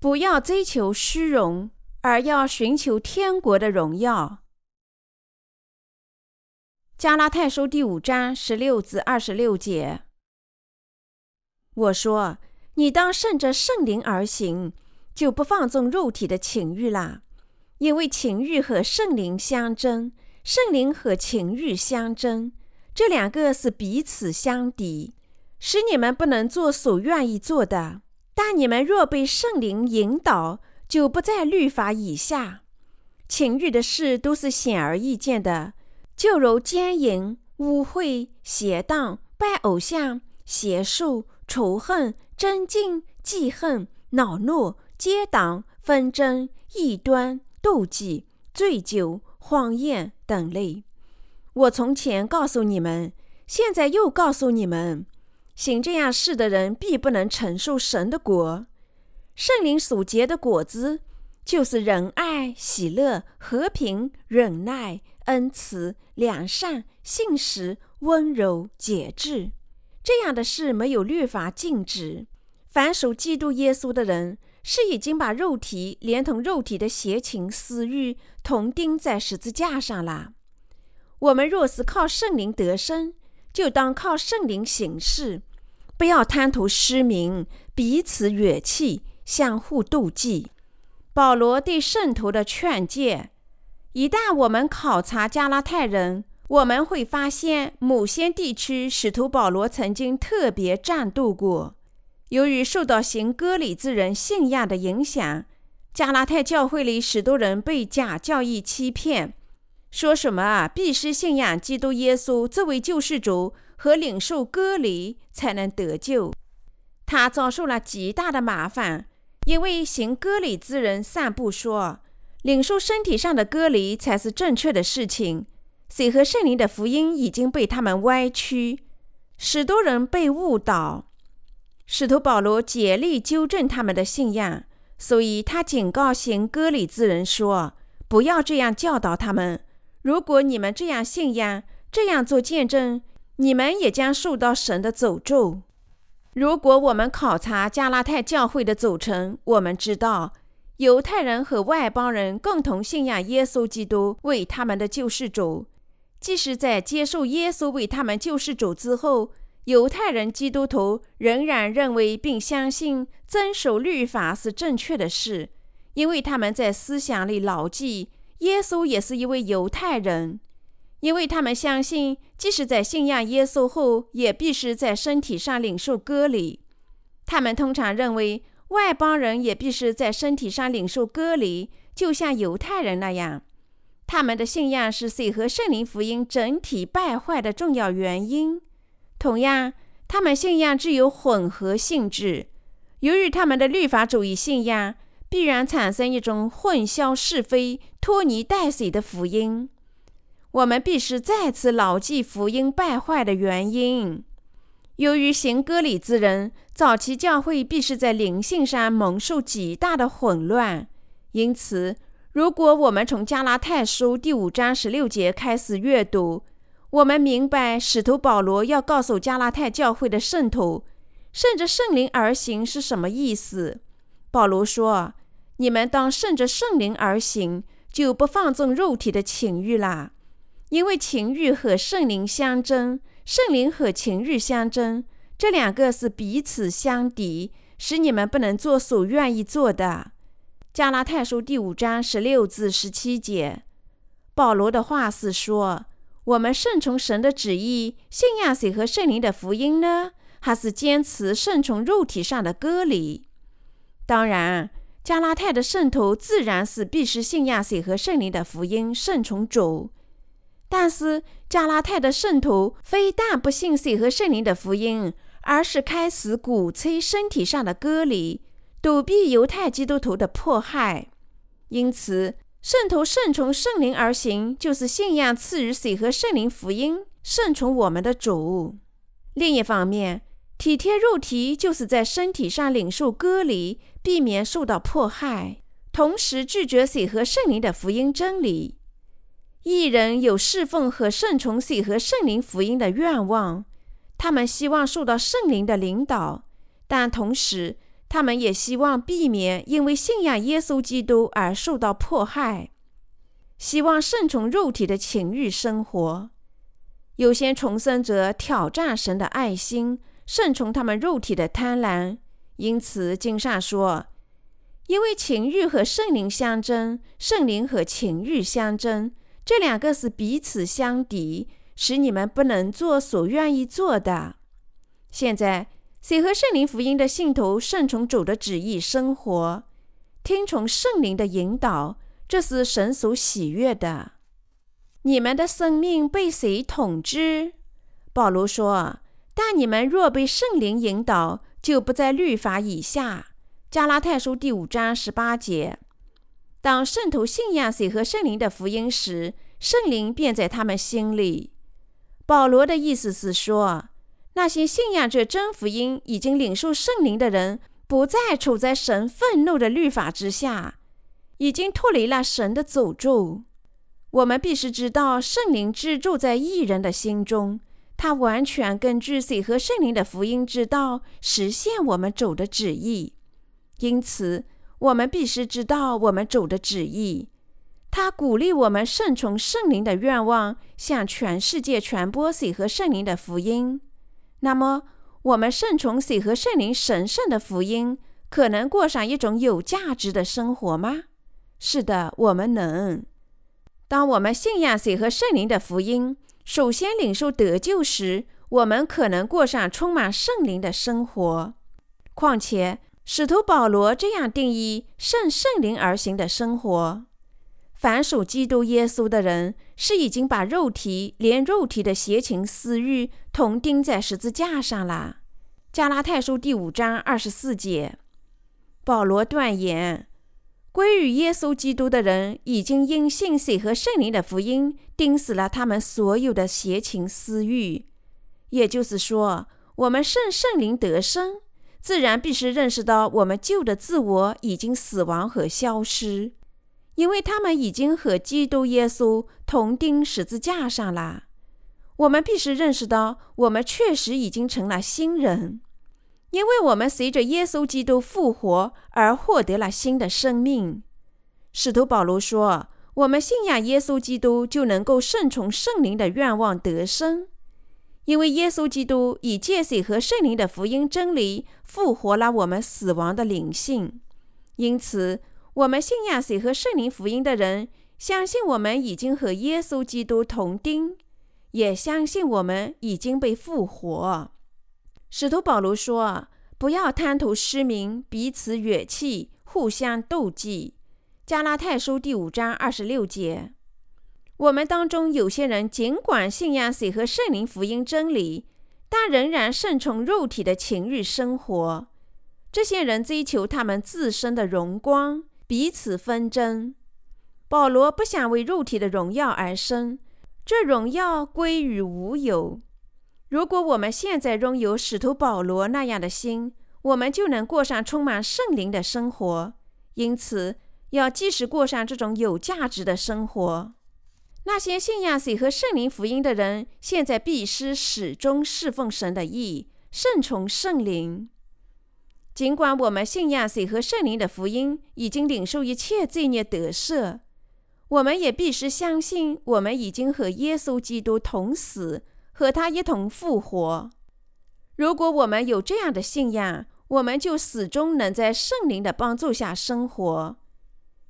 不要追求虚荣，而要寻求天国的荣耀。加拉太书第五章十六至二十六节。我说：“你当顺着圣灵而行，就不放纵肉体的情欲啦。因为情欲和圣灵相争，圣灵和情欲相争，这两个是彼此相敌，使你们不能做所愿意做的。但你们若被圣灵引导，就不在律法以下。情欲的事都是显而易见的，就如奸淫、污秽、邪荡、拜偶像、邪术。”仇恨、争竞、记恨、恼怒、结党、纷争、异端、妒忌、醉酒、荒宴等类。我从前告诉你们，现在又告诉你们：行这样事的人，必不能承受神的国。圣灵所结的果子，就是仁爱、喜乐、和平、忍耐、恩慈、良善、信实、温柔、节制。这样的事没有律法禁止。凡属基督耶稣的人，是已经把肉体连同肉体的邪情私欲同钉在十字架上了。我们若是靠圣灵得生，就当靠圣灵行事，不要贪图失明，彼此远弃，相互妒忌。保罗对圣徒的劝诫：一旦我们考察加拉太人，我们会发现，某些地区使徒保罗曾经特别战斗过。由于受到行割礼之人信仰的影响，加拉太教会里许多人被假教义欺骗，说什么啊，必须信仰基督耶稣作为救世主和领受割礼才能得救。他遭受了极大的麻烦，因为行割礼之人散布说，领受身体上的割礼才是正确的事情。水和圣灵的福音已经被他们歪曲，许多人被误导。使徒保罗竭力纠正他们的信仰，所以他警告行割礼之人说：“不要这样教导他们。如果你们这样信仰，这样做见证，你们也将受到神的诅咒。”如果我们考察加拉太教会的组成，我们知道犹太人和外邦人共同信仰耶稣基督为他们的救世主。即使在接受耶稣为他们救世主之后，犹太人基督徒仍然认为并相信遵守律法是正确的事，因为他们在思想里牢记耶稣也是一位犹太人，因为他们相信，即使在信仰耶稣后，也必须在身体上领受割礼。他们通常认为外邦人也必须在身体上领受割礼，就像犹太人那样。他们的信仰是水和圣灵福音整体败坏的重要原因。同样，他们信仰具有混合性质。由于他们的律法主义信仰，必然产生一种混淆是非、拖泥带水的福音。我们必须再次牢记福音败坏的原因。由于行割礼之人，早期教会必是在灵性上蒙受极大的混乱，因此。如果我们从加拉太书第五章十六节开始阅读，我们明白使徒保罗要告诉加拉太教会的圣徒，顺着圣灵而行是什么意思。保罗说：“你们当顺着圣灵而行，就不放纵肉体的情欲啦。因为情欲和圣灵相争，圣灵和情欲相争，这两个是彼此相敌，使你们不能做所愿意做的。”加拉太书第五章十六至十七节，保罗的话是说：我们顺从神的旨意，信仰谁和圣灵的福音呢？还是坚持顺从肉体上的割礼？当然，加拉太的圣徒自然是必须信仰谁和圣灵的福音，顺从主。但是，加拉太的圣徒非但不信谁和圣灵的福音，而是开始鼓吹身体上的割礼。躲避犹太基督徒的迫害，因此圣徒顺从圣灵而行，就是信仰赐予水和圣灵福音，顺从我们的主。另一方面，体贴肉体，就是在身体上领受割离，避免受到迫害，同时拒绝水和圣灵的福音真理。一人有侍奉和顺从水和圣灵福音的愿望，他们希望受到圣灵的领导，但同时。他们也希望避免因为信仰耶稣基督而受到迫害，希望顺从肉体的情欲生活。有些重生者挑战神的爱心，顺从他们肉体的贪婪。因此，经上说：“因为情欲和圣灵相争，圣灵和情欲相争，这两个是彼此相敌，使你们不能做所愿意做的。”现在。谁和圣灵福音的信徒顺从主的旨意生活，听从圣灵的引导，这是神所喜悦的。你们的生命被谁统治？保罗说：“但你们若被圣灵引导，就不在律法以下。”加拉太书第五章十八节。当圣徒信仰谁和圣灵的福音时，圣灵便在他们心里。保罗的意思是说。那些信仰着真福音、已经领受圣灵的人，不再处在神愤怒的律法之下，已经脱离了神的诅咒。我们必须知道，圣灵居住在异人的心中，他完全根据谁和圣灵的福音之道实现我们主的旨意。因此，我们必须知道我们主的旨意。他鼓励我们顺从圣灵的愿望，向全世界传播喜和圣灵的福音。那么，我们顺从喜和圣灵神圣的福音，可能过上一种有价值的生活吗？是的，我们能。当我们信仰喜和圣灵的福音，首先领受得救时，我们可能过上充满圣灵的生活。况且，使徒保罗这样定义圣圣灵而行的生活。凡属基督耶稣的人，是已经把肉体连肉体的邪情私欲同钉在十字架上了。加拉太书第五章二十四节，保罗断言，归于耶稣基督的人，已经因信水和圣灵的福音，钉死了他们所有的邪情私欲。也就是说，我们圣圣灵得生，自然必须认识到我们旧的自我已经死亡和消失。因为他们已经和基督耶稣同钉十字架上了，我们必须认识到，我们确实已经成了新人，因为我们随着耶稣基督复活而获得了新的生命。使徒保罗说：“我们信仰耶稣基督，就能够顺从圣灵的愿望得生，因为耶稣基督以借水和圣灵的福音真理复活了我们死亡的灵性，因此。”我们信仰谁和圣灵福音的人，相信我们已经和耶稣基督同钉，也相信我们已经被复活。使徒保罗说：“不要贪图失明，彼此远弃，互相妒忌。”加拉太书第五章二十六节。我们当中有些人尽管信仰谁和圣灵福音真理，但仍然顺从肉体的情欲生活。这些人追求他们自身的荣光。彼此纷争。保罗不想为肉体的荣耀而生，这荣耀归于无有。如果我们现在拥有使徒保罗那样的心，我们就能过上充满圣灵的生活。因此，要及时过上这种有价值的生活。那些信仰谁和圣灵福音的人，现在必须始终侍奉神的意，顺从圣灵。尽管我们信仰谁和圣灵的福音已经领受一切罪孽得赦，我们也必须相信我们已经和耶稣基督同死，和他一同复活。如果我们有这样的信仰，我们就始终能在圣灵的帮助下生活，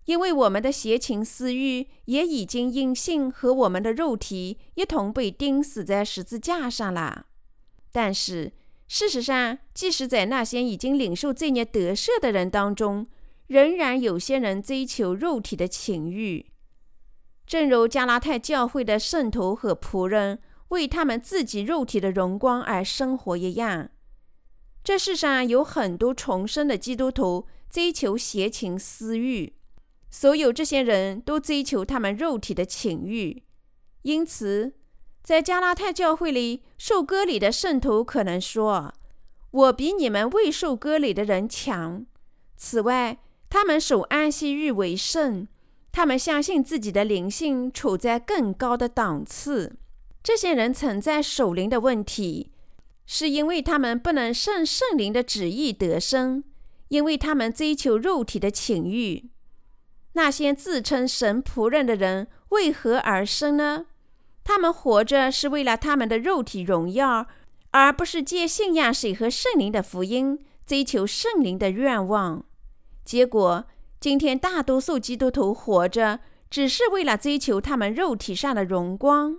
因为我们的邪情私欲也已经因信和我们的肉体一同被钉死在十字架上了。但是。事实上，即使在那些已经领受罪孽得赦的人当中，仍然有些人追求肉体的情欲，正如加拉太教会的圣徒和仆人为他们自己肉体的荣光而生活一样。这世上有很多重生的基督徒追求邪情私欲，所有这些人都追求他们肉体的情欲，因此。在加拉太教会里受割礼的圣徒可能说：“我比你们未受割礼的人强。”此外，他们守安息日为圣，他们相信自己的灵性处在更高的档次。这些人存在守灵的问题，是因为他们不能顺圣灵的旨意得生，因为他们追求肉体的情欲。那些自称神仆人的人为何而生呢？他们活着是为了他们的肉体荣耀，而不是借信仰水和圣灵的福音追求圣灵的愿望。结果，今天大多数基督徒活着只是为了追求他们肉体上的荣光。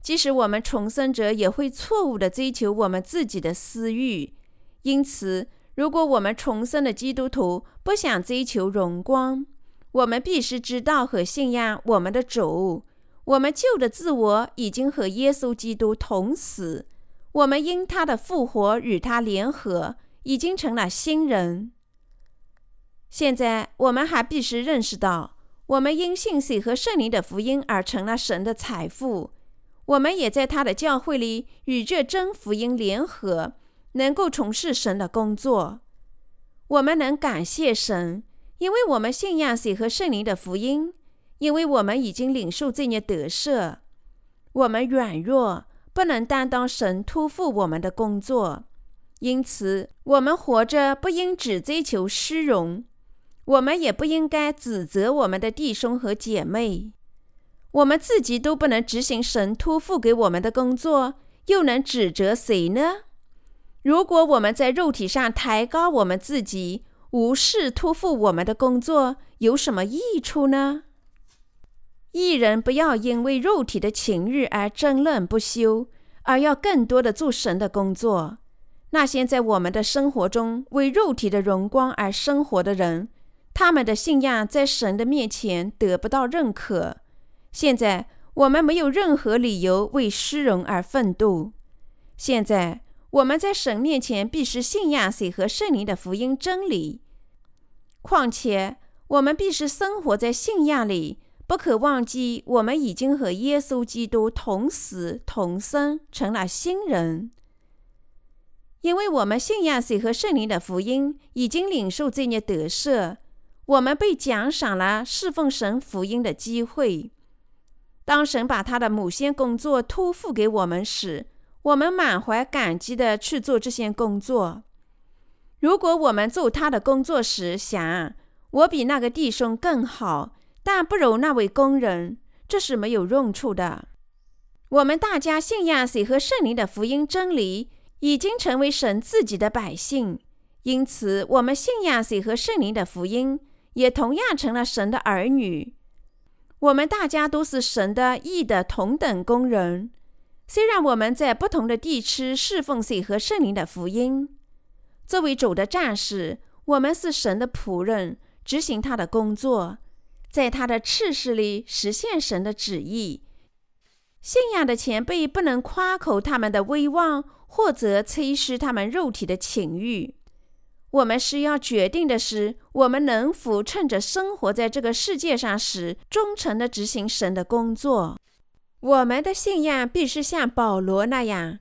即使我们重生者，也会错误地追求我们自己的私欲。因此，如果我们重生的基督徒不想追求荣光，我们必须知道和信仰我们的主。我们旧的自我已经和耶稣基督同死，我们因他的复活与他联合，已经成了新人。现在，我们还必须认识到，我们因信水和圣灵的福音而成了神的财富。我们也在他的教会里与这真福音联合，能够从事神的工作。我们能感谢神，因为我们信仰水和圣灵的福音，因为我们已经领受这些得赦。我们软弱，不能担当神托付我们的工作，因此我们活着不应只追求虚荣，我们也不应该指责我们的弟兄和姐妹。我们自己都不能执行神托付给我们的工作，又能指责谁呢？如果我们在肉体上抬高我们自己，无视托付我们的工作，有什么益处呢？艺人不要因为肉体的情欲而争论不休，而要更多的做神的工作。那些在我们的生活中为肉体的荣光而生活的人，他们的信仰在神的面前得不到认可。现在我们没有任何理由为虚荣而奋斗。现在我们在神面前必须信仰谁和圣灵的福音真理。况且我们必须生活在信仰里，不可忘记我们已经和耶稣基督同死同生，成了新人。因为我们信仰谁和圣灵的福音，已经领受这些得赦，我们被奖赏了侍奉神福音的机会。当神把他的某些工作托付给我们时，我们满怀感激地去做这些工作。如果我们做他的工作时想我比那个弟兄更好，但不如那位工人，这是没有用处的。我们大家信仰谁和圣灵的福音真理，已经成为神自己的百姓，因此我们信仰谁和圣灵的福音，也同样成了神的儿女。我们大家都是神的义的同等工人，虽然我们在不同的地区侍奉水和圣灵的福音。作为主的战士，我们是神的仆人，执行他的工作，在他的赤势里实现神的旨意。信仰的前辈不能夸口他们的威望，或者吹嘘他们肉体的情欲。我们需要决定的是，我们能否趁着生活在这个世界上时，忠诚地执行神的工作。我们的信仰必须像保罗那样。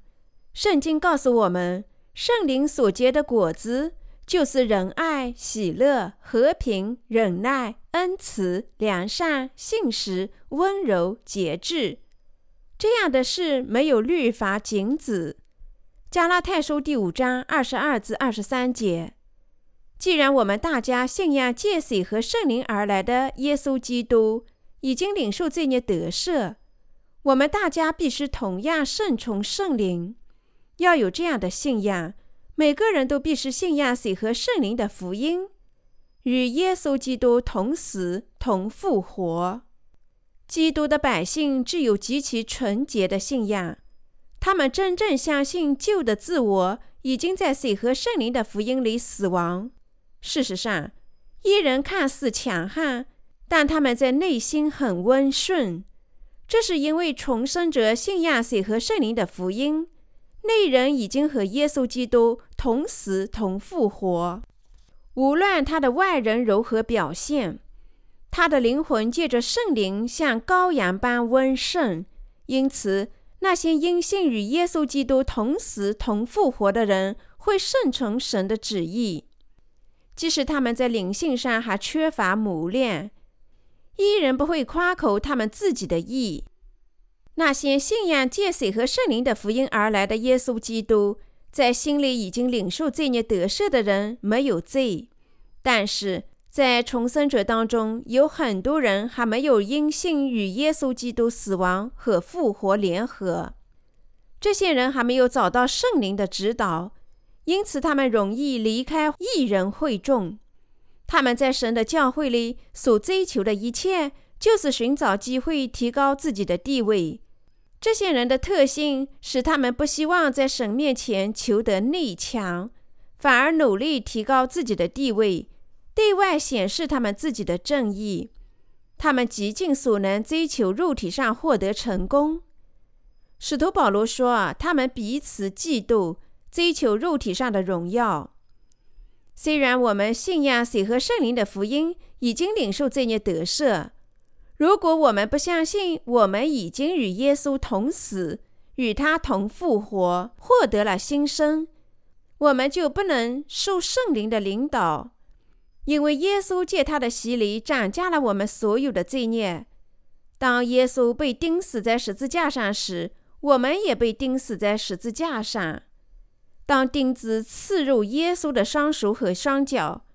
圣经告诉我们，圣灵所结的果子就是仁爱、喜乐、和平、忍耐、恩慈、良善、信实、温柔、节制。这样的事没有律法禁止。加拉太书第五章二十二至二十三节。既然我们大家信仰借水和圣灵而来的耶稣基督，已经领受这些得赦，我们大家必须同样顺从圣灵。要有这样的信仰，每个人都必须信仰水和圣灵的福音，与耶稣基督同死同复活。基督的百姓具有极其纯洁的信仰，他们真正相信旧的自我已经在水和圣灵的福音里死亡。事实上，一人看似强悍，但他们在内心很温顺。这是因为重生者信仰水和圣灵的福音，内人已经和耶稣基督同死同复活。无论他的外人如何表现，他的灵魂借着圣灵像羔羊般温顺。因此，那些因信与耶稣基督同死同复活的人，会顺从神的旨意。即使他们在灵性上还缺乏磨练，依然不会夸口他们自己的义。那些信仰借水和圣灵的福音而来的耶稣基督，在心里已经领受罪孽得赦的人没有罪，但是在重生者当中，有很多人还没有因信与耶稣基督死亡和复活联合。这些人还没有找到圣灵的指导，因此他们容易离开异人会众。他们在神的教会里所追求的一切，就是寻找机会提高自己的地位。这些人的特性使他们不希望在神面前求得内强，反而努力提高自己的地位，对外显示他们自己的正义。他们极尽所能追求肉体上获得成功。使徒保罗说：“他们彼此嫉妒，追求肉体上的荣耀。”虽然我们信仰水和圣灵的福音，已经领受这孽得赦。如果我们不相信，我们已经与耶稣同死，与他同复活，获得了新生，我们就不能受圣灵的领导，因为耶稣借他的洗礼涨价了我们所有的罪孽。当耶稣被钉死在十字架上时，我们也被钉死在十字架上。当钉子刺入耶稣的双手和双脚，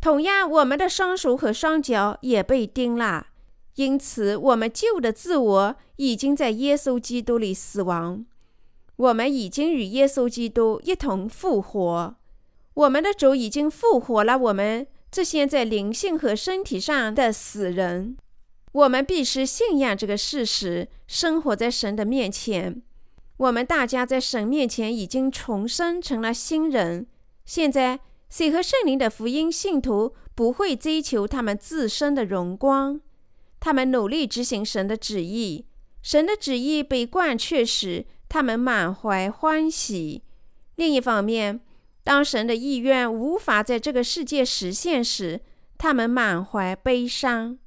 同样，我们的双手和双脚也被钉了。因此，我们旧的自我已经在耶稣基督里死亡。我们已经与耶稣基督一同复活。我们的主已经复活了我们这些在灵性和身体上的死人。我们必须信仰这个事实，生活在神的面前。我们大家在神面前已经重生成了新人。现在，谁和圣灵的福音信徒不会追求他们自身的荣光。他们努力执行神的旨意，神的旨意被贯彻时，他们满怀欢喜。另一方面，当神的意愿无法在这个世界实现时，他们满怀悲伤。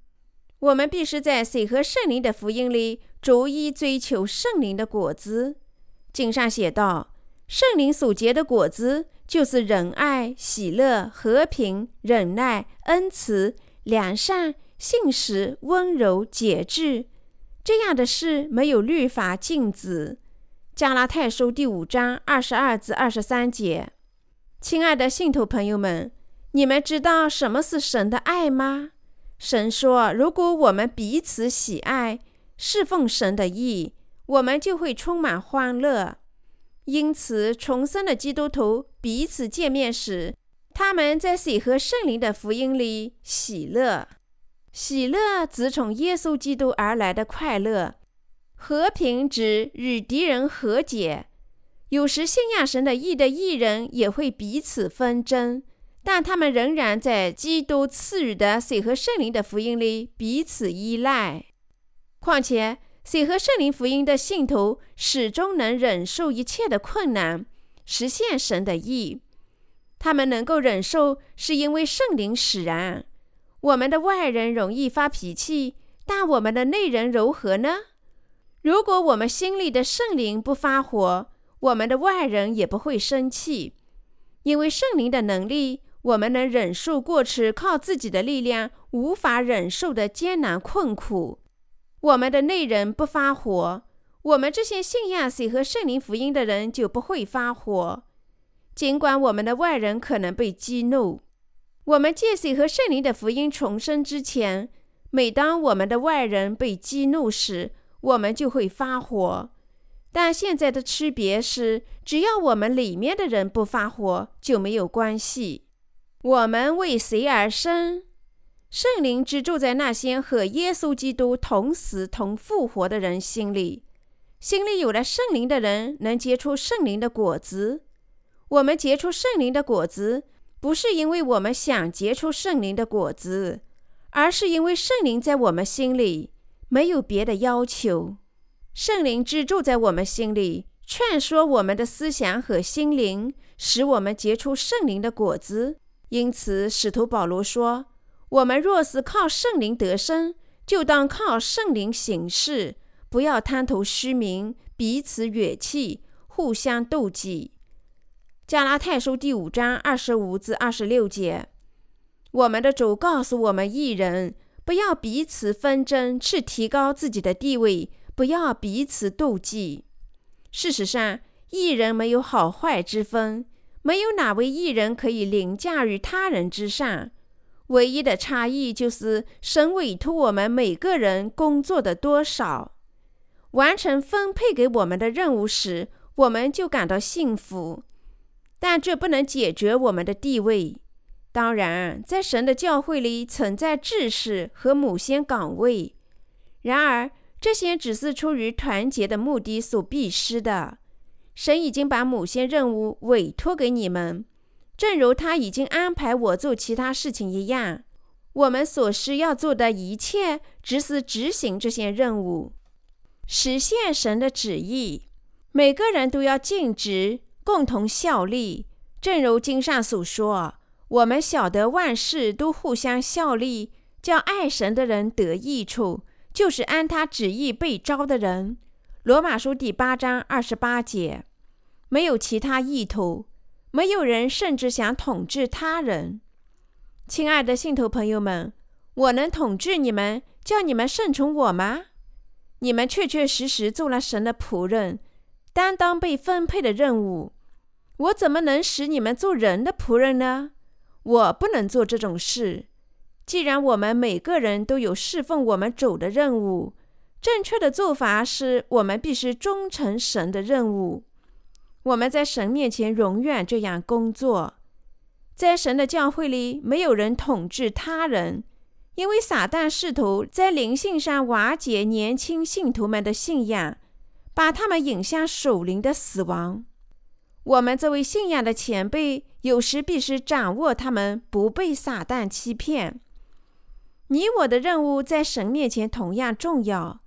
我们必须在水和圣灵的福音里逐一追求圣灵的果子。经上写道：“圣灵所结的果子，就是仁爱、喜乐、和平、忍耐、恩慈、良善。”信实、温柔、节制，这样的事没有律法禁止。加拉太书第五章二十二至二十三节。亲爱的信徒朋友们，你们知道什么是神的爱吗？神说：“如果我们彼此喜爱，侍奉神的意，我们就会充满欢乐。”因此，重生的基督徒彼此见面时，他们在水和圣灵的福音里喜乐。喜乐指从耶稣基督而来的快乐，和平指与敌人和解。有时信仰神的义的义人也会彼此纷争，但他们仍然在基督赐予的水和圣灵的福音里彼此依赖。况且，水和圣灵福音的信徒始终能忍受一切的困难，实现神的义。他们能够忍受，是因为圣灵使然。我们的外人容易发脾气，但我们的内人如何呢？如果我们心里的圣灵不发火，我们的外人也不会生气。因为圣灵的能力，我们能忍受过去靠自己的力量无法忍受的艰难困苦。我们的内人不发火，我们这些信仰谁和圣灵福音的人就不会发火。尽管我们的外人可能被激怒。我们借水和圣灵的福音重生之前，每当我们的外人被激怒时，我们就会发火。但现在的区别是，只要我们里面的人不发火，就没有关系。我们为谁而生？圣灵只住在那些和耶稣基督同死同复活的人心里。心里有了圣灵的人，能结出圣灵的果子。我们结出圣灵的果子。不是因为我们想结出圣灵的果子，而是因为圣灵在我们心里，没有别的要求。圣灵居住在我们心里，劝说我们的思想和心灵，使我们结出圣灵的果子。因此，使徒保罗说：“我们若是靠圣灵得生，就当靠圣灵行事，不要贪图虚名，彼此远弃，互相妒忌。”加拉太书第五章二十五至二十六节，我们的主告诉我们一人，不要彼此纷争，去提高自己的地位，不要彼此妒忌。事实上，艺人没有好坏之分，没有哪位艺人可以凌驾于他人之上。唯一的差异就是神委托我们每个人工作的多少。完成分配给我们的任务时，我们就感到幸福。但这不能解决我们的地位。当然，在神的教会里存在志士和母先岗位，然而这些只是出于团结的目的所必施的。神已经把某些任务委托给你们，正如他已经安排我做其他事情一样。我们所需要做的一切，只是执行这些任务，实现神的旨意。每个人都要尽职，共同效力。正如经上所说：“我们晓得万事都互相效力，叫爱神的人得益处，就是按他旨意被招的人。”罗马书第八章二十八节。没有其他意图，没有人甚至想统治他人。亲爱的信徒朋友们，我能统治你们，叫你们顺从我吗？你们确确实实做了神的仆人，担当被分配的任务。我怎么能使你们做人的仆人呢？我不能做这种事。既然我们每个人都有侍奉我们主的任务，正确的做法是我们必须忠诚神的任务。我们在神面前永远这样工作。在神的教会里，没有人统治他人，因为撒旦试图在灵性上瓦解年轻信徒们的信仰，把他们引向属灵的死亡。我们这位信仰的前辈，有时必须掌握他们，不被撒旦欺骗。你我的任务在神面前同样重要。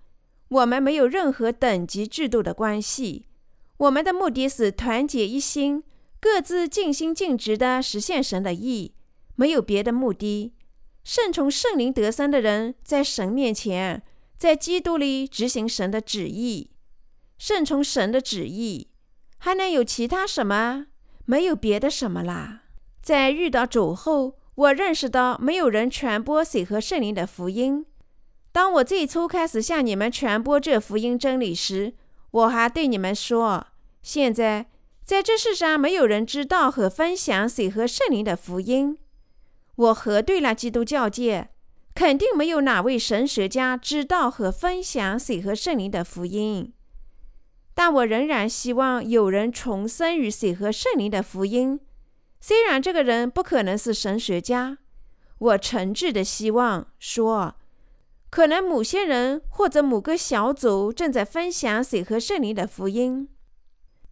我们没有任何等级制度的关系。我们的目的是团结一心，各自尽心尽职地实现神的意，没有别的目的。顺从圣灵得生的人，在神面前，在基督里执行神的旨意，顺从神的旨意，还能有其他什么？没有别的什么啦。在遇到主后，我认识到没有人传播水和圣灵的福音。当我最初开始向你们传播这福音真理时，我还对你们说。现在，在这世上，没有人知道和分享水和圣灵的福音。我核对了基督教界，肯定没有哪位神学家知道和分享水和圣灵的福音。但我仍然希望有人重生于水和圣灵的福音。虽然这个人不可能是神学家，我诚挚的希望说，可能某些人或者某个小组正在分享水和圣灵的福音。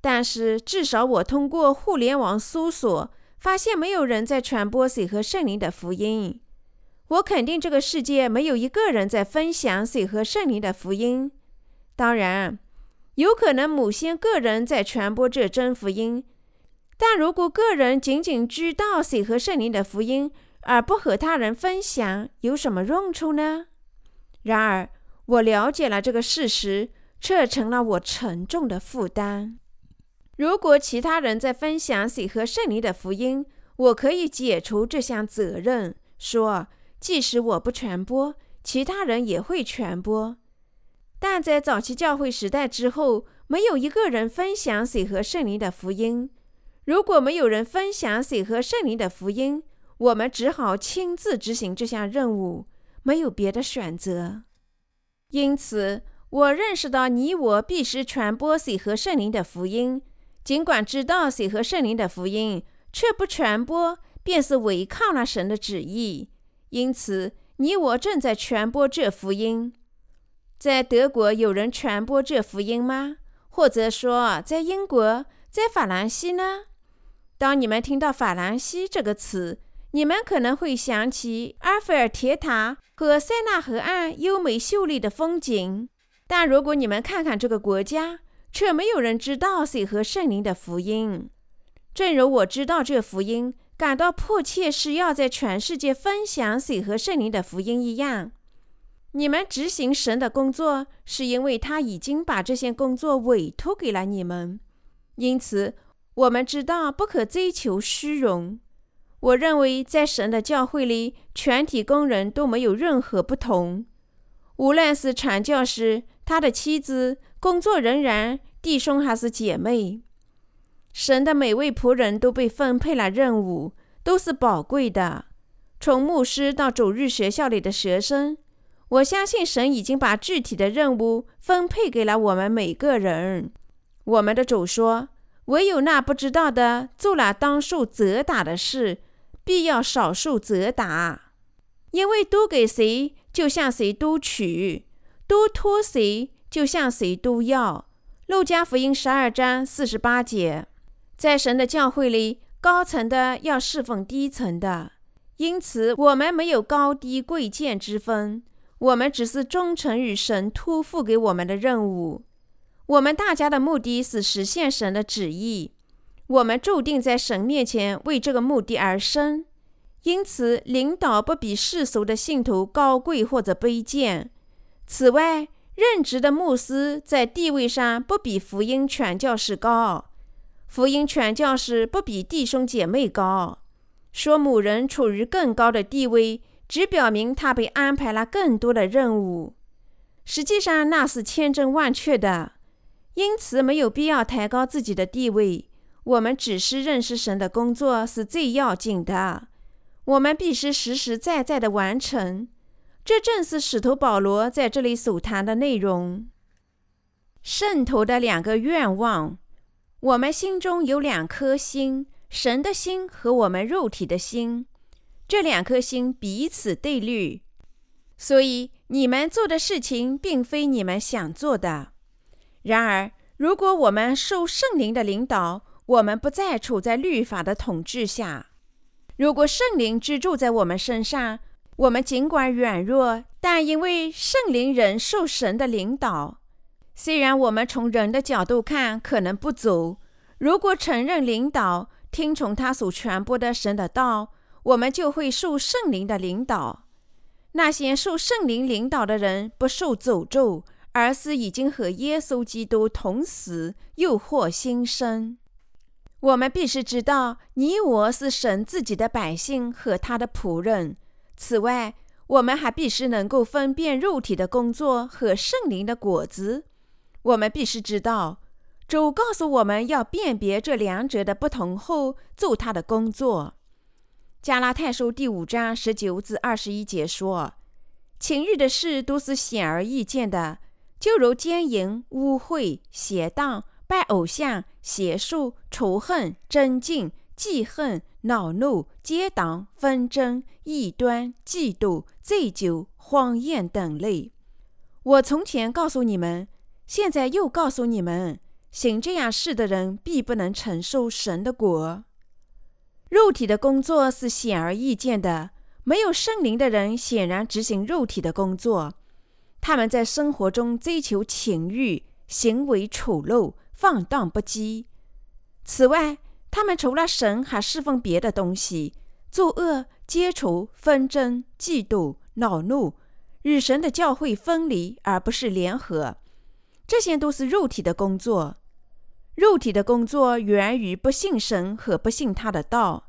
但是，至少我通过互联网搜索，发现没有人在传播水和圣灵的福音。我肯定这个世界没有一个人在分享水和圣灵的福音。当然，有可能某些个人在传播这真福音。但如果个人仅仅知道水和圣灵的福音，而不和他人分享，有什么用处呢？然而，我了解了这个事实，这成了我沉重的负担。如果其他人在分享水和圣灵的福音，我可以解除这项责任，说即使我不传播，其他人也会传播。但在早期教会时代之后，没有一个人分享水和圣灵的福音。如果没有人分享水和圣灵的福音，我们只好亲自执行这项任务，没有别的选择。因此，我认识到你我必须传播水和圣灵的福音。尽管知道水和圣灵的福音，却不传播，便是违抗了神的旨意。因此，你我正在传播这福音。在德国有人传播这福音吗？或者说，在英国、在法兰西呢？当你们听到“法兰西”这个词，你们可能会想起埃菲尔铁塔和塞纳河岸优美秀丽的风景。但如果你们看看这个国家，却没有人知道水和圣灵的福音，正如我知道这福音，感到迫切是要在全世界分享水和圣灵的福音一样。你们执行神的工作，是因为他已经把这些工作委托给了你们。因此，我们知道不可追求虚荣。我认为，在神的教会里，全体工人都没有任何不同，无论是传教士、他的妻子。工作人员，弟兄还是姐妹，神的每位仆人都被分配了任务，都是宝贵的。从牧师到主日学校里的学生，我相信神已经把具体的任务分配给了我们每个人。我们的主说：“唯有那不知道的，做了当受责打的事，必要少受责打，因为多给谁，就向谁多取；多托谁，就向谁都要。”路加福音十二章四十八节。在神的教会里，高层的要侍奉低层的，因此我们没有高低贵贱之分，我们只是忠诚于神托付给我们的任务。我们大家的目的是实现神的旨意，我们注定在神面前为这个目的而生。因此，领导不比世俗的信徒高贵或者卑贱。此外，任职的牧师在地位上不比福音传教士高。福音传教士不比弟兄姐妹高，说某人处于更高的地位，只表明他被安排了更多的任务。实际上那是千真万确的，因此没有必要抬高自己的地位。我们只是认识神的工作是最要紧的，我们必须实实在在的完成。这正是使徒保罗在这里所谈的内容。圣徒的两个愿望。我们心中有两颗心，神的心和我们肉体的心，这两颗心彼此对立，所以你们做的事情并非你们想做的。然而，如果我们受圣灵的领导，我们不再处在律法的统治下；如果圣灵居住在我们身上，我们尽管软弱，但因为圣灵人受神的领导。虽然我们从人的角度看可能不足，如果承认领导，听从他所传播的神的道，我们就会受圣灵的领导。那些受圣灵领导的人不受诅咒，而是已经和耶稣基督同死，又获新生。我们必须知道，你我是神自己的百姓和他的仆人。此外，我们还必须能够分辨肉体的工作和圣灵的果子。我们必须知道，主告诉我们要辨别这两者的不同后做他的工作。加拉太书第五章十九至二十一节说：“情欲的事都是显而易见的，就如奸淫、污秽、邪荡、拜偶像、邪术、仇恨、争竞、记恨、恼怒、结党、纷争、异端、嫉妒、醉酒、荒宴等类。我从前告诉你们。”现在又告诉你们，行这样事的人必不能承受神的果。肉体的工作是显而易见的，没有圣灵的人显然执行肉体的工作。他们在生活中追求情欲，行为丑陋，放荡不羁。此外，他们除了神还侍奉别的东西，作恶、结仇、纷争、嫉妒、恼怒，与神的教会分离而不是联合。这些都是肉体的工作，肉体的工作源于不信神和不信他的道。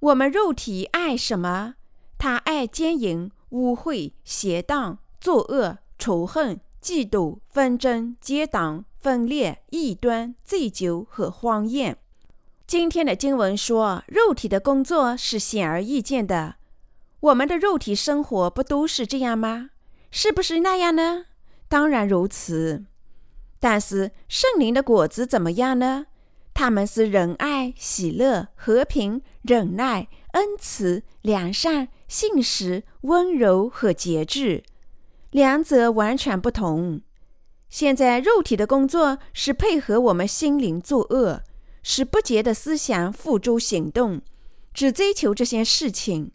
我们肉体爱什么？他爱奸淫、污秽、邪荡、作恶、仇恨、嫉妒、纷争、结党、分裂、异端、醉酒和荒宴。今天的经文说，肉体的工作是显而易见的。我们的肉体生活不都是这样吗？是不是那样呢？当然如此，但是圣灵的果子怎么样呢？他们是仁爱、喜乐、和平、忍耐、恩慈、良善、信实、温柔和节制，两者完全不同。现在肉体的工作是配合我们心灵作恶，使不洁的思想付诸行动，只追求这些事情。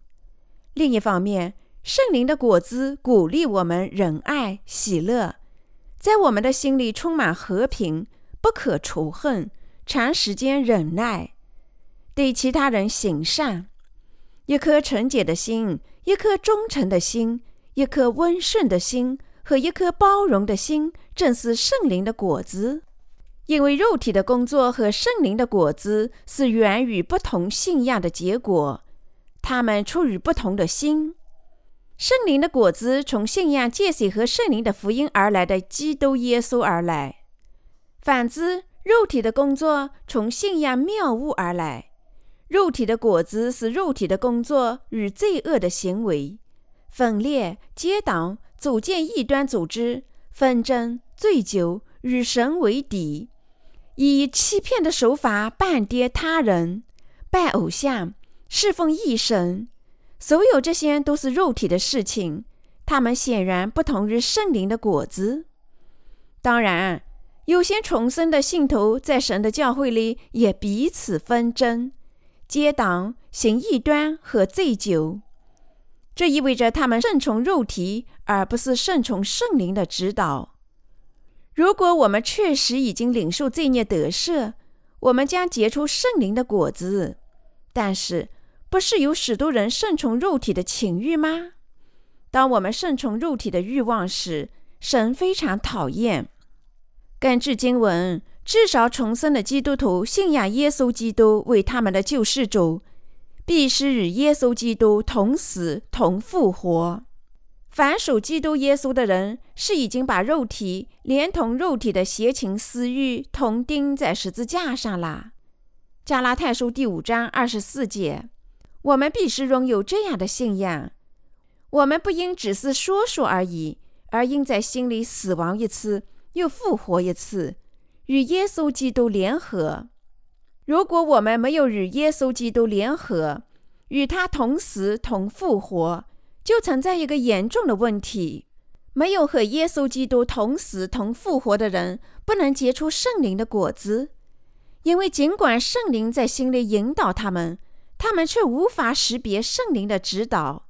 另一方面，圣灵的果子鼓励我们仁爱、喜乐，在我们的心里充满和平，不可仇恨，长时间忍耐，对其他人行善，一颗纯洁的心，一颗忠诚的心，一颗温顺的心和一颗包容的心，正是圣灵的果子。因为肉体的工作和圣灵的果子是源于不同信仰的结果，他们出于不同的心。圣灵的果子从信仰借水和圣灵的福音而来的基督耶稣而来。反之，肉体的工作从信仰谬误而来，肉体的果子是肉体的工作与罪恶的行为，分裂、结党、组建异端组织、纷争、醉酒、与神为敌，以欺骗的手法扮跌他人、拜偶像、侍奉异神，所有这些都是肉体的事情。他们显然不同于圣灵的果子。当然，有些重生的信徒在神的教会里也彼此纷争、结党、行异端和醉酒。这意味着他们顺从肉体，而不是顺从圣灵的指导。如果我们确实已经领受罪孽得赦，我们将结出圣灵的果子。但是，不是有许多人顺从肉体的情欲吗？当我们顺从肉体的欲望时，神非常讨厌。根据经文，至少重生的基督徒信仰耶稣基督为他们的救世主，必须与耶稣基督同死同复活。凡属基督耶稣的人，是已经把肉体连同肉体的邪情私欲同钉在十字架上了。加拉太书第五章二十四节，我们必须拥有这样的信仰。我们不应只是说说而已，而应在心里死亡一次，又复活一次，与耶稣基督联合。如果我们没有与耶稣基督联合，与他同死同复活，就存在一个严重的问题：没有和耶稣基督同死同复活的人，不能结出圣灵的果子，因为尽管圣灵在心里引导他们，他们却无法识别圣灵的指导。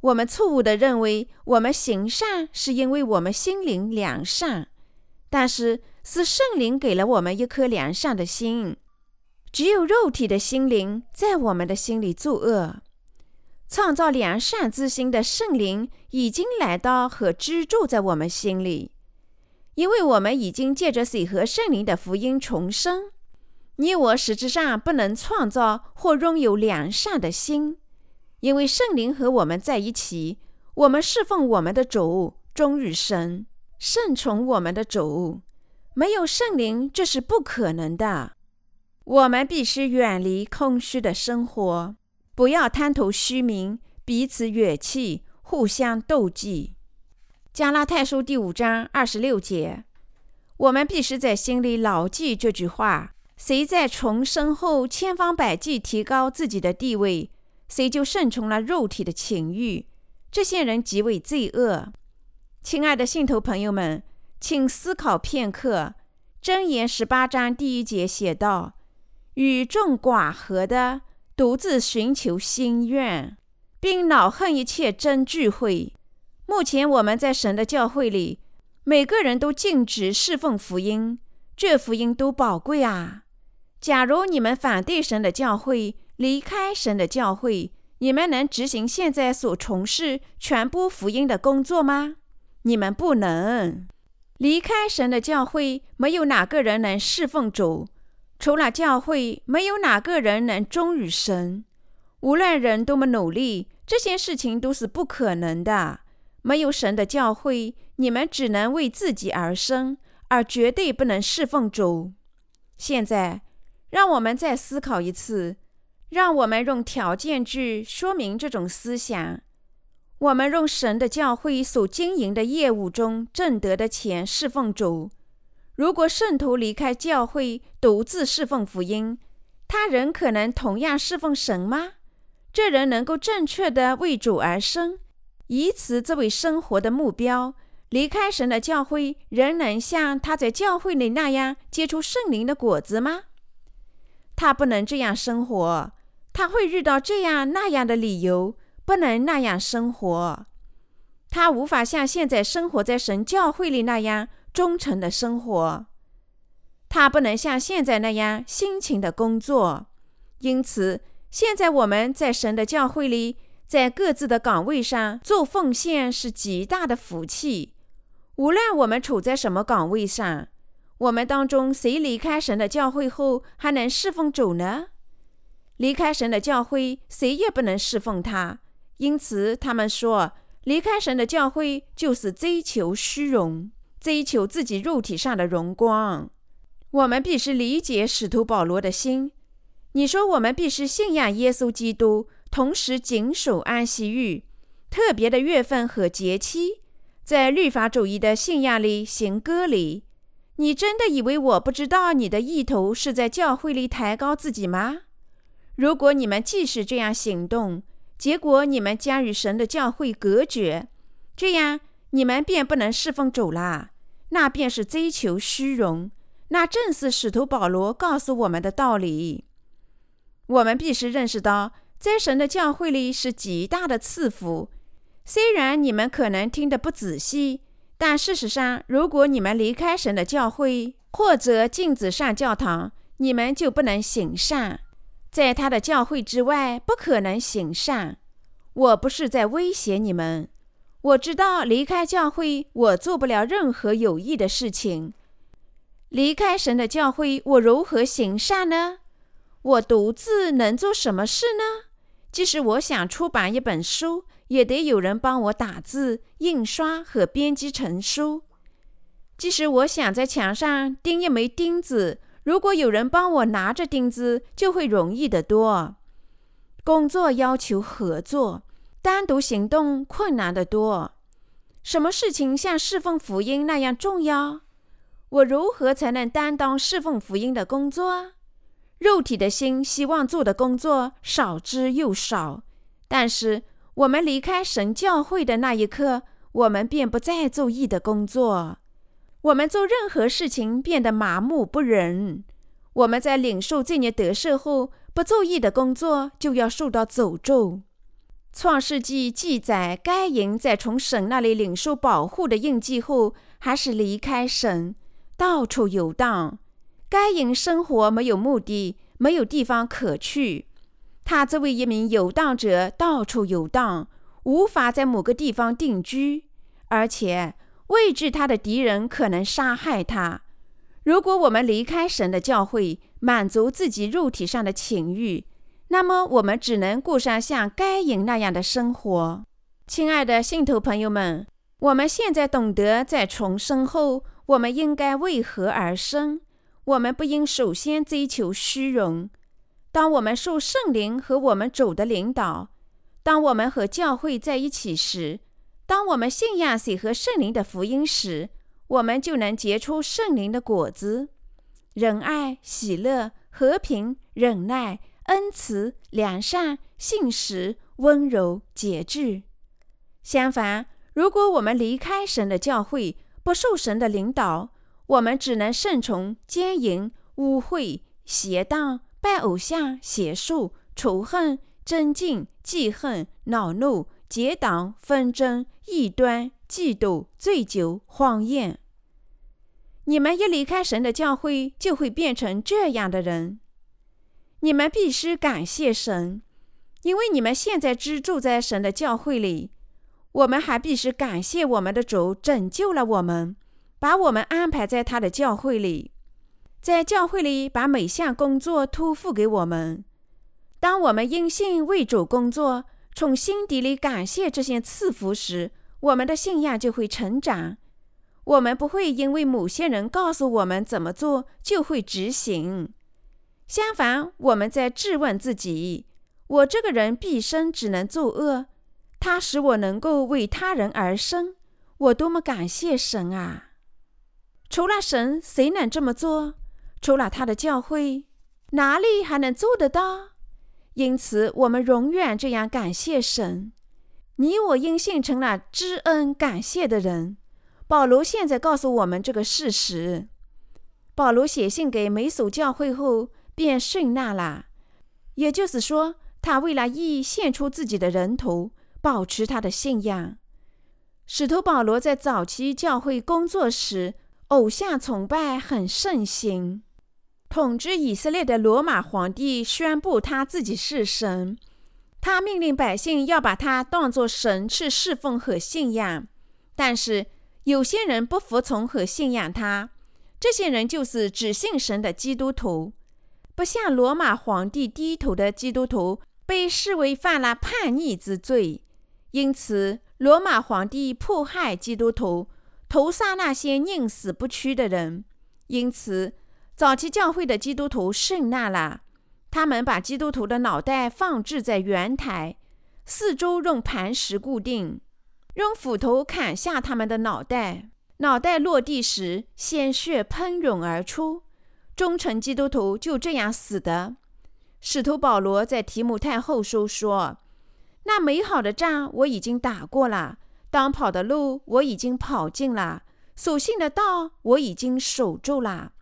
我们错误地认为，我们行善是因为我们心灵良善，但是是圣灵给了我们一颗良善的心。只有肉体的心灵在我们的心里作恶。创造良善之心的圣灵已经来到和居住在我们心里，因为我们已经借着水和圣灵的福音重生。你我实质上不能创造或拥有良善的心。因为圣灵和我们在一起，我们侍奉我们的主，忠于神，顺从我们的主。没有圣灵，这是不可能的。我们必须远离空虚的生活，不要贪图虚名，彼此怨气，互相斗忌。加拉太书第五章二十六节，我们必须在心里牢记这句话：谁在重生后千方百计提高自己的地位？谁就顺从了肉体的情欲，这些人极为罪恶。亲爱的信徒朋友们，请思考片刻。箴言十八章第一节写道：“与众寡合的，独自寻求心愿，并恼恨一切真聚会。”目前我们在神的教会里，每个人都尽职侍奉福音，这福音多宝贵啊！假如你们反对神的教会，离开神的教会，你们能执行现在所从事传播福音的工作吗？你们不能。离开神的教会，没有哪个人能侍奉主。除了教会，没有哪个人能忠于神。无论人多么努力，这些事情都是不可能的。没有神的教会，你们只能为自己而生，而绝对不能侍奉主。现在，让我们再思考一次。让我们用条件句说明这种思想。我们用神的教会所经营的业务中挣得的钱侍奉主。如果圣徒离开教会独自侍奉福音，他人可能同样侍奉神吗？这人能够正确的为主而生，以此作为生活的目标。离开神的教会，仍能像他在教会里那样结出圣灵的果子吗？他不能这样生活。他会遇到这样那样的理由，不能那样生活。他无法像现在生活在神教会里那样忠诚的生活。他不能像现在那样辛勤的工作。因此，现在我们在神的教会里，在各自的岗位上做奉献是极大的福气。无论我们处在什么岗位上，我们当中谁离开神的教会后还能侍奉主呢？离开神的教会，谁也不能侍奉他。因此，他们说，离开神的教会就是追求虚荣，追求自己肉体上的荣光。我们必须理解使徒保罗的心。你说我们必须信仰耶稣基督，同时谨守安息日、特别的月份和节期，在律法主义的信仰里行割礼。你真的以为我不知道你的意图是在教会里抬高自己吗？如果你们继续这样行动，结果你们将与神的教会隔绝，这样你们便不能侍奉主啦。那便是追求虚荣，那正是使徒保罗告诉我们的道理。我们必须认识到，在神的教会里是极大的赐福。虽然你们可能听得不仔细，但事实上，如果你们离开神的教会，或者禁止上教堂，你们就不能行善。在他的教会之外，不可能行善。我不是在威胁你们。我知道离开教会，我做不了任何有益的事情。离开神的教会，我如何行善呢？我独自能做什么事呢？即使我想出版一本书，也得有人帮我打字、印刷和编辑成书。即使我想在墙上钉一枚钉子。如果有人帮我拿着钉子，就会容易得多。工作要求合作，单独行动困难得多。什么事情像侍奉福音那样重要？我如何才能担当侍奉福音的工作？肉体的心希望做的工作少之又少。但是我们离开神教会的那一刻，我们便不再做义的工作。我们做任何事情变得麻木不仁。我们在领受这孽得赦后，不做义的工作就要受到诅咒。创世纪记载，该隐在从神那里领受保护的印记后，还是离开神，到处游荡。该隐生活没有目的，没有地方可去。他作为一名游荡者，到处游荡，无法在某个地方定居，而且。畏惧他的敌人可能杀害他。如果我们离开神的教会，满足自己肉体上的情欲，那么我们只能过上像该隐那样的生活。亲爱的信徒朋友们，我们现在懂得，在重生后，我们应该为何而生？我们不应首先追求虚荣。当我们受圣灵和我们主的领导，当我们和教会在一起时。当我们信仰谁和圣灵的福音时，我们就能结出圣灵的果子：仁爱、喜乐、和平、忍耐、恩慈、良善、信实、温柔、节制。相反，如果我们离开神的教会，不受神的领导，我们只能顺从奸淫、污秽、邪荡、拜偶像、邪术、仇恨、争竞、记恨、恼怒。结党纷争、异端、嫉妒、醉酒、荒宴。你们一离开神的教会，就会变成这样的人。你们必须感谢神，因为你们现在居住在神的教会里。我们还必须感谢我们的主拯救了我们，把我们安排在他的教会里，在教会里把每项工作托付给我们。当我们因信为主工作。从心底里感谢这些赐福时，我们的信仰就会成长。我们不会因为某些人告诉我们怎么做就会执行。相反，我们在质问自己：我这个人毕生只能作恶，他使我能够为他人而生。我多么感谢神啊！除了神，谁能这么做？除了他的教会，哪里还能做得到？因此，我们永远这样感谢神。你我因信成了知恩感谢的人。保罗现在告诉我们这个事实。保罗写信给美属教会后便殉难了，也就是说，他为了义献出自己的人头，保持他的信仰。使徒保罗在早期教会工作时，偶像崇拜很盛行。统治以色列的罗马皇帝宣布他自己是神，他命令百姓要把他当作神去侍奉和信仰。但是有些人不服从和信仰他，这些人就是只信神的基督徒。不向罗马皇帝低头的基督徒被视为犯了叛逆之罪，因此罗马皇帝迫害基督徒，屠杀那些宁死不屈的人。因此。早期教会的基督徒圣纳了，他们把基督徒的脑袋放置在圆台，四周用磐石固定，用斧头砍下他们的脑袋。脑袋落地时，鲜血喷涌而出。忠诚基督徒就这样死的。使徒保罗在提姆太后书说：“那美好的仗我已经打过了，当跑的路我已经跑尽了，所信的道我已经守住了。”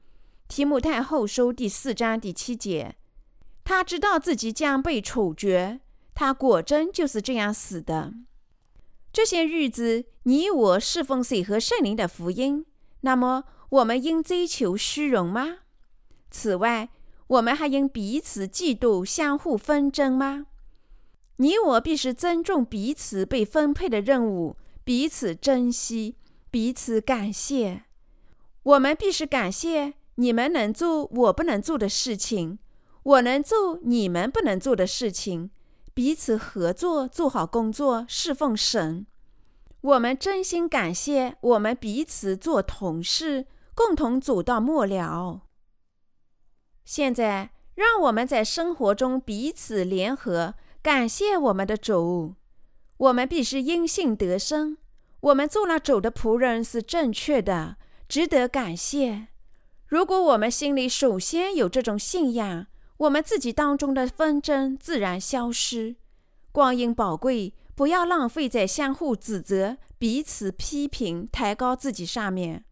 提姆太后书第四章第七节。他知道自己将被处决，他果真就是这样死的。这些日子，你我侍奉水和圣灵的福音，那么我们应追求虚荣吗？此外，我们还应彼此嫉妒、相互纷争吗？你我必须尊重彼此被分配的任务，彼此珍惜，彼此感谢。我们必须感谢你们能做我不能做的事情，我能做你们不能做的事情，彼此合作，做好工作，侍奉神。我们真心感谢我们彼此做同事，共同走到末了。现在，让我们在生活中彼此联合，感谢我们的主。我们必须因信得生。我们做了主的仆人是正确的，值得感谢。如果我们心里首先有这种信仰，我们自己当中的纷争自然消失。光阴宝贵，不要浪费在相互指责、彼此批评、抬高自己上面。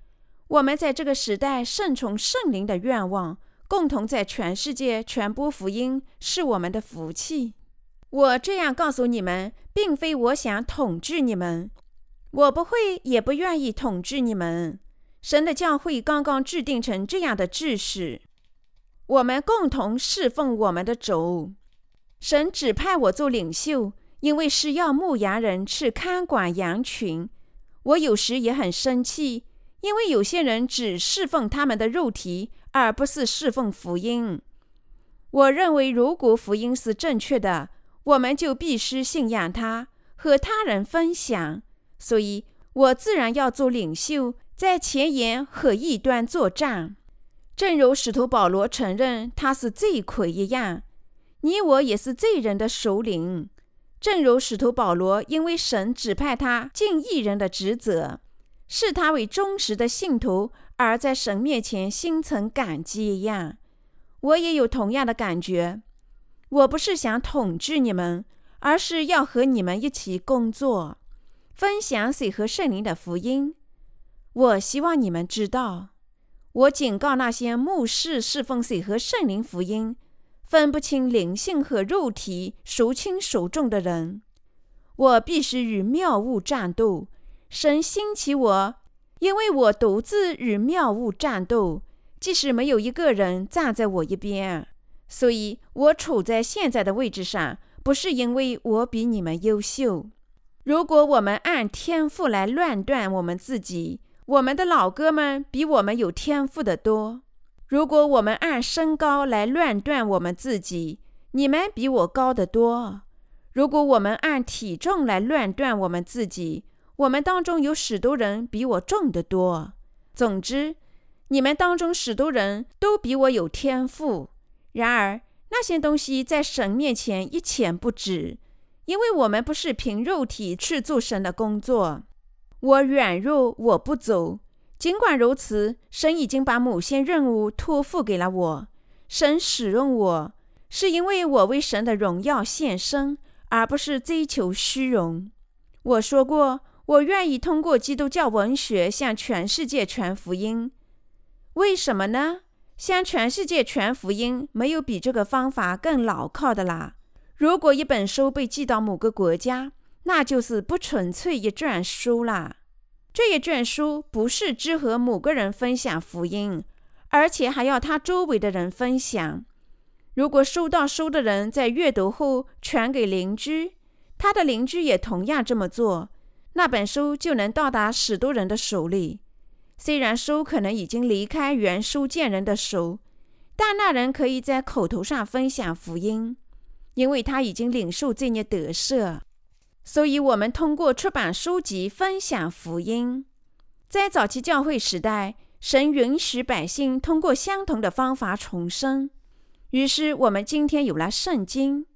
我们在这个时代顺从圣灵的愿望。共同在全世界传播福音是我们的福气。我这样告诉你们，并非我想统治你们，我不会也不愿意统治你们。神的教会刚刚制定成这样的秩序，我们共同侍奉我们的主。神指派我做领袖，因为是要牧羊人去看管羊群。我有时也很生气，因为有些人只侍奉他们的肉体。而不是侍奉福音。我认为，如果福音是正确的，我们就必须信仰它，和他人分享。所以，我自然要做领袖，在前沿和异端作战。正如使徒保罗承认他是罪魁一样，你我也是罪人的首领。正如使徒保罗因为神指派他尽义人的职责，视他为忠实的信徒。而在神面前心存感激一样，我也有同样的感觉。我不是想统治你们，而是要和你们一起工作，分享水和圣灵的福音。我希望你们知道，我警告那些目视侍奉水和圣灵福音，分不清灵性和肉体孰轻孰重的人。我必须与谬误战斗。神兴起我。因为我独自与谬误战斗，即使没有一个人站在我一边，所以我处在现在的位置上，不是因为我比你们优秀。如果我们按天赋来乱断我们自己，我们的老哥们比我们有天赋的多；如果我们按身高来乱断我们自己，你们比我高得多；如果我们按体重来乱断我们自己，我们当中有许多人比我重得多。总之，你们当中许多人都比我有天赋。然而，那些东西在神面前一钱不值，因为我们不是凭肉体去做神的工作。我软弱，我不走。尽管如此，神已经把某些任务托付给了我。神使用我，是因为我为神的荣耀献身，而不是追求虚荣。我说过。我愿意通过基督教文学向全世界传福音，为什么呢？向全世界传福音没有比这个方法更牢靠的啦。如果一本书被寄到某个国家，那就是不纯粹一卷书啦。这一卷书不是只和某个人分享福音，而且还要他周围的人分享。如果收到书的人在阅读后传给邻居，他的邻居也同样这么做。那本书就能到达许多人的手里。虽然书可能已经离开原书件人的手，但那人可以在口头上分享福音，因为他已经领受这些得赦。所以，我们通过出版书籍分享福音。在早期教会时代，神允许百姓通过相同的方法重生。于是，我们今天有了圣经。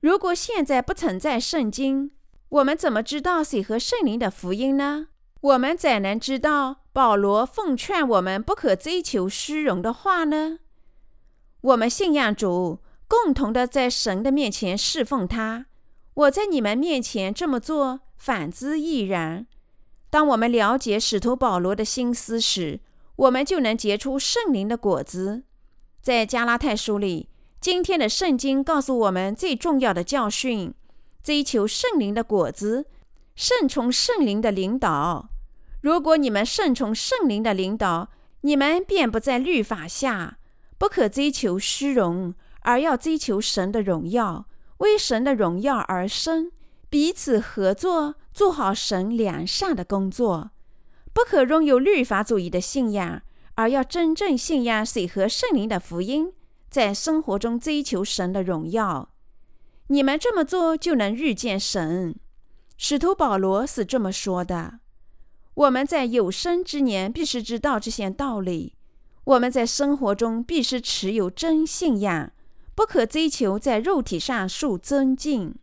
如果现在不存在圣经，我们怎么知道水和圣灵的福音呢？我们怎能知道保罗奉劝我们不可追求虚荣的话呢？我们信仰主，共同的在神的面前侍奉他。我在你们面前这么做，反之亦然。当我们了解使徒保罗的心思时，我们就能结出圣灵的果子。在加拉太书里，今天的圣经告诉我们最重要的教训：追求圣灵的果子，顺从圣灵的领导。如果你们顺从圣灵的领导，你们便不在律法下。不可追求虚荣，而要追求神的荣耀，为神的荣耀而生，彼此合作，做好神良善的工作。不可拥有律法主义的信仰，而要真正信仰水和圣灵的福音，在生活中追求神的荣耀。你们这么做，就能遇见神。使徒保罗是这么说的：“我们在有生之年，必须知道这些道理。”我们在生活中必须持有真信仰，不可追求在肉体上受尊敬，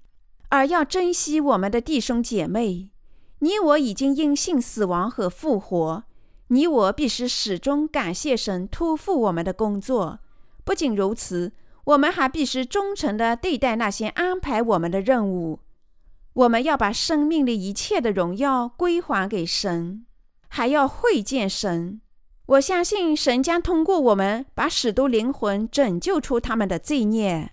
而要珍惜我们的弟兄姐妹。你我已经因信死亡和复活，你我必须始终感谢神托付我们的工作。不仅如此，我们还必须忠诚地对待那些安排我们的任务。我们要把生命里一切的荣耀归还给神，还要会见神。我相信神将通过我们把使徒灵魂拯救出他们的罪孽。